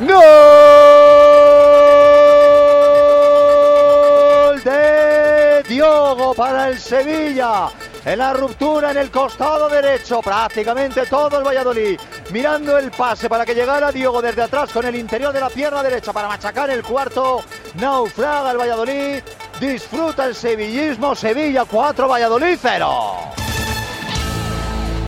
Gol de Diogo para el Sevilla. En la ruptura en el costado derecho, prácticamente todo el Valladolid. Mirando el pase para que llegara Diogo desde atrás con el interior de la pierna derecha para machacar el cuarto. Naufraga el Valladolid. Disfruta el sevillismo. Sevilla 4, Valladolid 0.